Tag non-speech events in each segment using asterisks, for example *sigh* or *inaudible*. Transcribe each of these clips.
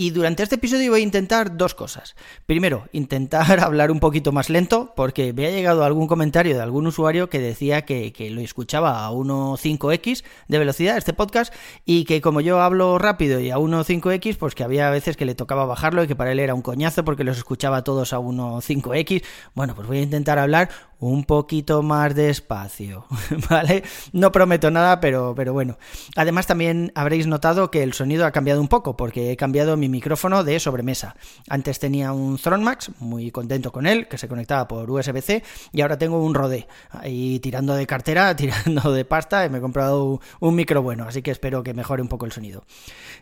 Y durante este episodio voy a intentar dos cosas. Primero, intentar *laughs* hablar un poquito más lento, porque me ha llegado algún comentario de algún usuario que decía que, lo escuchaba a 1.5x de velocidad, este podcast, y que como yo hablo rápido y a 1.5x, pues que había veces que le tocaba bajarlo y que para él era un coñazo porque los escuchaba todos a 1.5x. Bueno, pues voy a intentar hablar un poquito más despacio, *laughs* ¿vale? No prometo nada, pero, pero bueno. Además también habréis notado que el sonido ha cambiado un poco, porque he cambiado mi micrófono de sobremesa. Antes tenía un Max, muy contento con él, que se conectaba por USB-C, y ahora tengo un Rode, ahí tirando de cartera, *laughs* tirando de pasta, y me he comprado un micro bueno, así que espero que mejore un poco el sonido.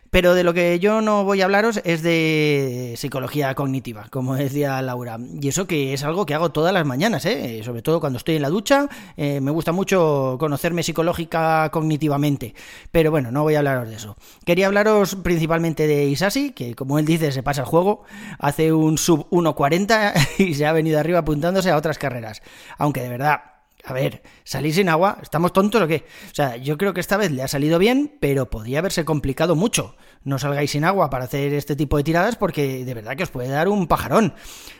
Pero de lo que yo no voy a hablaros es de psicología cognitiva, como decía Laura, y eso que es algo que hago todas las mañanas, ¿eh? Sobre todo cuando estoy en la ducha. Eh, me gusta mucho conocerme psicológica cognitivamente, pero bueno, no voy a hablaros de eso. Quería hablaros principalmente de Isasi, que como él dice, se pasa el juego, hace un sub 1.40 *laughs* y se ha venido arriba apuntándose a otras carreras. Aunque de verdad, a ver, salir sin agua, ¿estamos tontos o qué? O sea, yo creo que esta vez le ha salido bien, pero podía haberse complicado mucho no salgáis sin agua para hacer este tipo de tiradas porque de verdad que os puede dar un pajarón.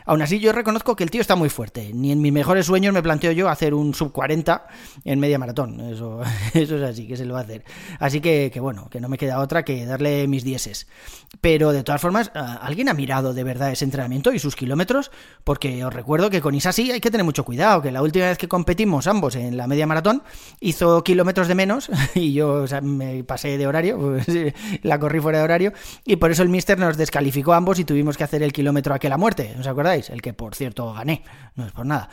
Aún así yo reconozco que el tío está muy fuerte. Ni en mis mejores sueños me planteo yo hacer un sub 40 en media maratón. *laughs* Eso, es así, que se lo va a hacer. Así que, que bueno, que no me queda otra que darle mis dieces. Pero de todas formas, ¿alguien ha mirado de verdad ese entrenamiento y sus kilómetros? Porque os recuerdo que con Isasi hay que tener mucho cuidado, que la última vez que competimos ambos en la media maratón hizo kilómetros de menos *laughs* y yo me pasé de horario, *laughs* la corrí fuera de horario, y por eso el Mister nos descalificó a ambos y tuvimos que hacer el kilómetro aquel a muerte, ¿os acordáis? El que, por cierto, gané, no es por nada.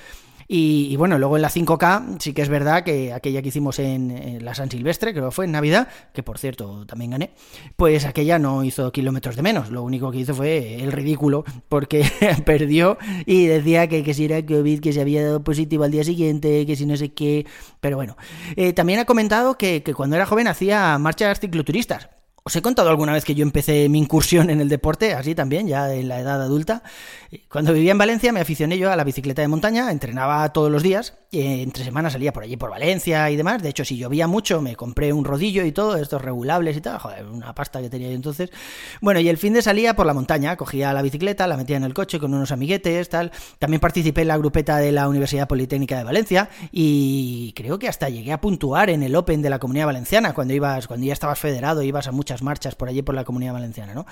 Y, bueno, luego en la 5K sí que es verdad que aquella que hicimos en, la San Silvestre, creo que fue en Navidad, que por cierto también gané, pues aquella no hizo kilómetros de menos, lo único que hizo fue el ridículo, porque *laughs* perdió y decía que, que si era COVID, que se había dado positivo al día siguiente, que si no sé qué, pero bueno. Eh, también ha comentado que, que cuando era joven hacía marchas cicloturistas. Os he contado alguna vez que yo empecé mi incursión en el deporte, así también, ya en la edad adulta. Cuando vivía en Valencia me aficioné yo a la bicicleta de montaña, entrenaba todos los días, y entre semanas salía por allí por Valencia y demás. De hecho, si llovía mucho, me compré un rodillo y todo, estos regulables y tal, joder, una pasta que tenía yo entonces. Bueno, y el fin de salía por la montaña, cogía la bicicleta, la metía en el coche con unos amiguetes, tal. También participé en la grupeta de la Universidad Politécnica de Valencia y creo que hasta llegué a puntuar en el Open de la Comunidad Valenciana cuando ibas, cuando ya estabas federado, ibas a muchas marchas por allí por la comunidad valenciana, ¿no?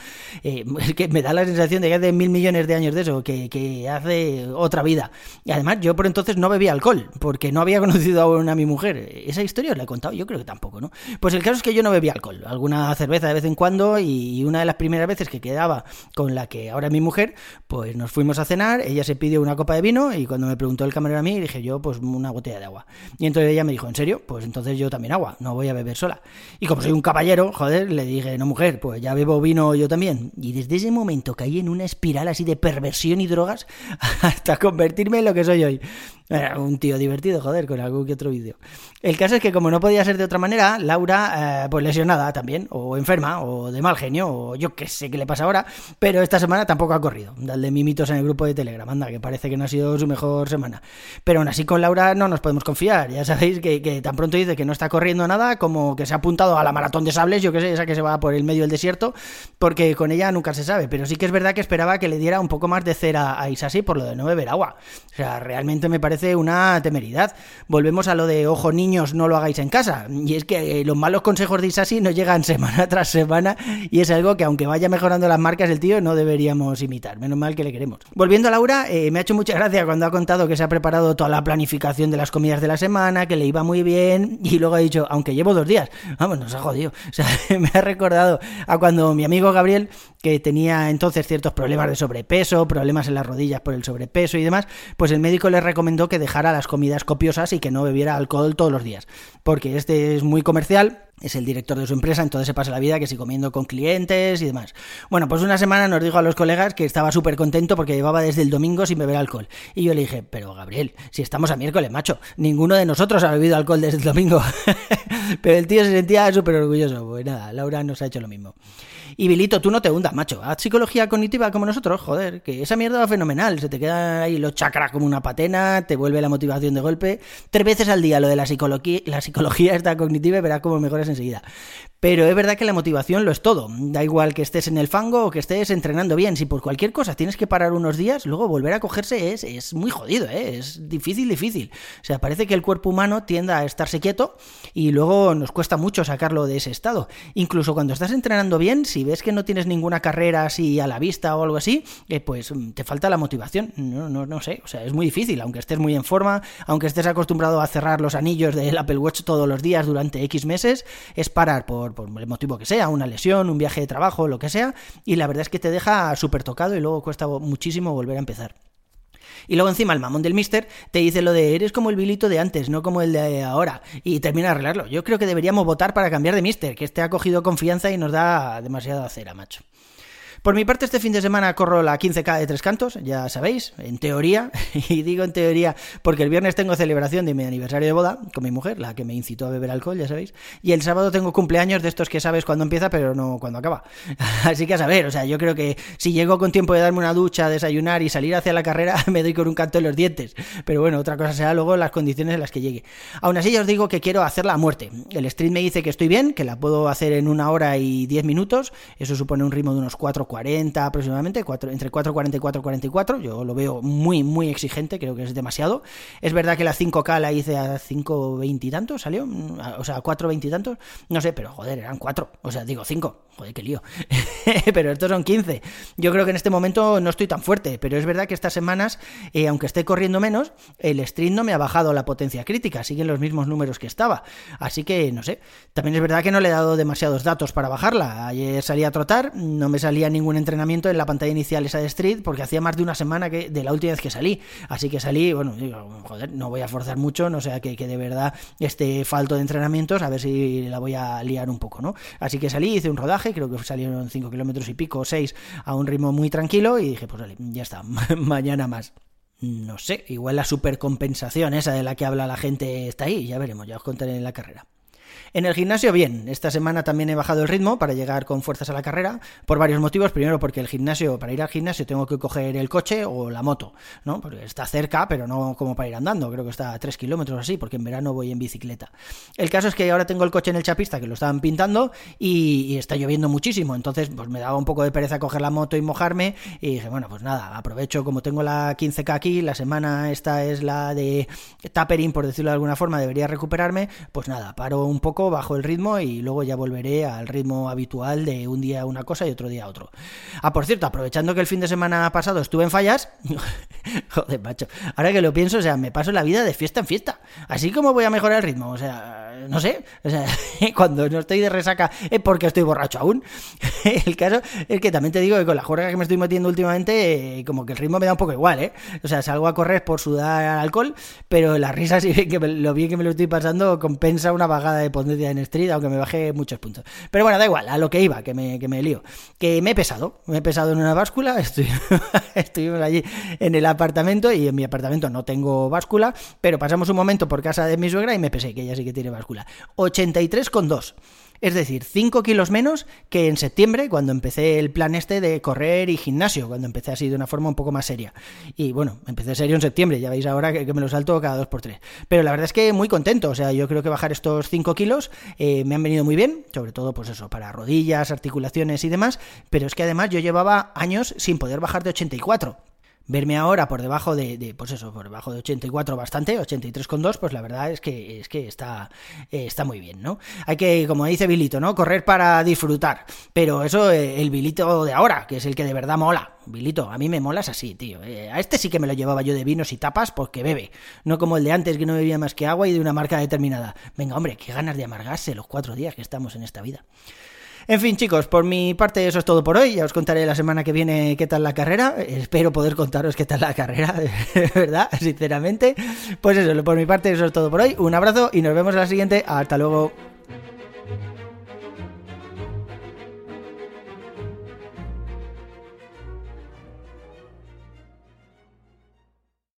Eh, *laughs* es que me da la sensación de que hace mil millones de años de eso, que, hace otra vida. Y además, yo por entonces no bebía alcohol, porque no había *laughs* conocido aún a mi mujer. Esa historia os la he contado, yo creo que tampoco, ¿no? Pues el caso es que yo no bebía alcohol, alguna cerveza de vez en cuando, y una de las primeras veces que quedaba con la que ahora es mi mujer, pues nos fuimos a cenar, ella se pidió una copa de vino, y cuando me preguntó el camarero a mí, dije yo, pues una botella de agua. Y entonces ella me dijo, ¿en serio? Pues entonces yo también agua, no voy a beber sola. Y como soy un caballero, joder, le dije, no mujer, pues ya bebo vino yo también. Y desde ese momento caí en una espiral así de perversión y drogas *laughs* hasta convertirme en lo que soy hoy. Era un tío divertido, joder, con algún que otro vídeo. El caso es que como no podía ser de otra manera, Laura, eh, pues lesionada también, o enferma, o de mal genio, o yo qué sé qué le pasa ahora, pero esta semana tampoco ha corrido. Dale mimitos en el grupo de Telegram, anda, que parece que no ha sido su mejor semana. Pero aún así con Laura no nos podemos confiar, ya sabéis que, que tan pronto dice que no está corriendo nada, como que se ha apuntado a la maratón de sables, yo qué sé, esa que se va por el medio del desierto, porque con ella nunca se sabe, pero sí que es verdad que esperaba que le diera un poco más de cera a Isasi por lo de no beber agua. O sea, realmente me parece una temeridad. Volvemos a lo de, ojo niños, no lo hagáis en casa. Y es que eh, los malos consejos de Isasi nos llegan *laughs* semana tras semana y es algo que aunque vaya mejorando las marcas el tío, no deberíamos imitar. Menos mal que le queremos. Volviendo a Laura, eh, me ha hecho mucha gracia cuando ha contado que se ha preparado toda la planificación de las comidas de la semana, que le iba muy bien y luego ha dicho, aunque llevo dos días, vamos, nos ha jodido. *laughs* O sea, me ha recordado a cuando mi amigo Gabriel, que tenía entonces ciertos problemas de sobrepeso, problemas en las rodillas por el sobrepeso y demás, pues el médico le recomendó que dejara las comidas copiosas y que no bebiera alcohol todos los días. Porque este es muy comercial, es el director de su empresa, entonces se pasa la vida que si comiendo con clientes y demás. Bueno, pues una semana nos dijo a los colegas que estaba súper contento porque llevaba desde el domingo sin beber alcohol. Y yo le dije, pero Gabriel, si estamos a miércoles, macho, ninguno de nosotros ha bebido alcohol desde el domingo. *laughs* pero el tío se sentía súper orgulloso. Pues nada, Laura nos ha hecho lo mismo. Y Bilito, tú no te hundas, macho. Haz psicología cognitiva como nosotros, joder, que esa mierda va fenomenal. Se te queda ahí los chakras como una patena, te vuelve la motivación de golpe. Tres veces al día lo de la psicología, la psicología está cognitiva y verás cómo mejoras enseguida. Pero es verdad que la motivación lo es todo. Da igual que estés en el fango o que estés entrenando bien. Si por cualquier cosa tienes que parar unos días, luego volver a cogerse es, es muy jodido, ¿eh? es difícil, difícil. O sea, parece que el cuerpo humano tiende a estarse quieto y luego nos cuesta mucho sacarlo de ese estado. Incluso cuando estás entrenando bien, si ves que no tienes ninguna carrera así a la vista o algo así, eh, pues mm, te falta la motivación. No, no, no sé, o sea, es muy difícil, aunque estés muy en forma, aunque estés acostumbrado a cerrar los anillos del Apple Watch todos los días durante X meses, es parar por por, el motivo que sea, una lesión, un viaje de trabajo, lo que sea, y la verdad es que te deja súper tocado y luego cuesta muchísimo volver a empezar. Y luego encima el mamón del mister te dice lo de eres como el bilito de antes, no como el de ahora. Y termina de arreglarlo. Yo creo que deberíamos votar para cambiar de mister, que este ha cogido confianza y nos da demasiada cera, macho. Por mi parte, este fin de semana corro la 15K de Tres Cantos, ya sabéis, en teoría, *laughs* y digo en teoría porque el viernes tengo celebración de mi aniversario de boda con mi mujer, la que me incitó a beber alcohol, ya sabéis, y el sábado tengo cumpleaños de estos que sabes cuándo empieza, pero no cuándo acaba. *laughs* Así que a saber, o sea, yo creo que si llego con tiempo de darme una ducha, desayunar y salir hacia la carrera, *laughs* me doy con un canto en los dientes. Pero bueno, otra cosa será luego las condiciones en las que llegue. Aún así, ya os digo que quiero hacerla a muerte. El stream me dice que estoy bien, que la puedo hacer en una hora y diez minutos, eso supone un ritmo de unos 4 40 aproximadamente, entre 4.40 y 4.44. Yo lo veo muy, muy exigente, creo que es demasiado. Es verdad que la 5K la hice a 5.20 y tantos, salió, o sea, 4.20 y tantos, no sé, pero joder, eran 4, o sea, digo 5, joder, qué lío. *laughs* pero estos son 15. Yo creo que en este momento no estoy tan fuerte, pero es verdad que estas semanas, eh, aunque esté corriendo menos, el stream no me ha bajado la potencia crítica, siguen los mismos números que estaba. Así que, no sé, también es verdad que no le he dado demasiados datos para bajarla. Ayer salí a trotar, no me salía ningún entrenamiento en la pantalla inicial esa de Street porque hacía más de una semana que de la última vez que salí. Así que salí, bueno, joder, no voy a forzar mucho, no sea que, que de verdad esté falto de entrenamientos, a ver si la voy a liar un poco, ¿no? Así que salí, hice un rodaje, creo que salieron 5 kilómetros y pico, 6 a un ritmo muy tranquilo y dije, pues vale, ya está, *laughs* mañana más no sé, igual la supercompensación esa de la que habla la gente está ahí, ya veremos, ya os contaré en la carrera. En el gimnasio, bien. Esta semana también he bajado el ritmo para llegar con fuerzas a la carrera, por varios motivos. Primero, porque el gimnasio, para ir al gimnasio, tengo que coger el coche o la moto, ¿no? Porque está cerca, pero no como para ir andando. Creo que está a 3 kilómetros así, porque en verano voy en bicicleta. El caso es que ahora tengo el coche en el chapista, que lo estaban pintando, y, está lloviendo muchísimo. Entonces, pues me daba un poco de pereza coger la moto y mojarme. Y dije, bueno, pues nada, aprovecho, como tengo la 15K aquí, la semana esta es la de tapering, por decirlo de alguna forma, debería recuperarme. Pues nada, paro un poco bajo el ritmo y luego ya volveré al ritmo habitual de un día una cosa y otro día otro. Ah, por cierto, aprovechando que el fin de semana pasado estuve en fallas, *laughs* joder, macho, ahora que lo pienso, o sea, me paso la vida de fiesta en fiesta. Así como voy a mejorar el ritmo, o sea, no sé, o sea, *laughs* cuando no estoy de resaca es porque estoy borracho aún. *laughs* el caso es que también te digo que con la juerga que me estoy metiendo últimamente, eh, como que el ritmo me da un poco igual, ¿eh? O sea, salgo a correr por sudar alcohol, pero la risa, si que lo bien que me lo estoy pasando, compensa una vagada de potencia en Street, aunque me bajé muchos puntos. Pero bueno, da igual, a lo que iba, que me, que me lío. Que me he pesado, me he pesado en una báscula, *laughs* estoy, estuvimos allí en el apartamento y en mi apartamento no tengo báscula, pero pasamos un momento por casa de mi suegra y me pesé, que ella sí que tiene báscula. 83,2. Es decir, 5 kilos menos que en septiembre, cuando empecé el plan este de correr y gimnasio, cuando empecé así de una forma un poco más seria. Y bueno, empecé serio en septiembre, ya veis ahora que, me lo salto cada 2 por 3 Pero la verdad es que muy contento, o sea, yo creo que bajar estos 5 kilos eh, me han venido muy bien, sobre todo pues eso, para rodillas, articulaciones y demás, pero es que además yo llevaba años sin poder bajar de 84 verme ahora por debajo de, pues eso, por debajo de 84 bastante, 83,2, pues la verdad es que es que está eh, está muy bien, ¿no? Hay que, como dice Bilito, ¿no? Correr para disfrutar, pero eso eh, el Bilito de ahora, que es el que de verdad mola. Bilito, a mí me molas así, tío. Eh, a este sí que me lo llevaba yo de vinos y tapas porque bebe, no como el de antes que no bebía más que agua y de una marca determinada. Venga, hombre, qué ganas de amargarse los cuatro días que estamos en esta vida. En fin, chicos, por mi parte eso es todo por hoy. Ya os contaré la semana que viene qué tal la carrera. Espero poder contaros qué tal la carrera, de *laughs* verdad, sinceramente. Pues eso, por mi parte eso es todo por hoy. Un abrazo y nos vemos en la siguiente. Hasta luego.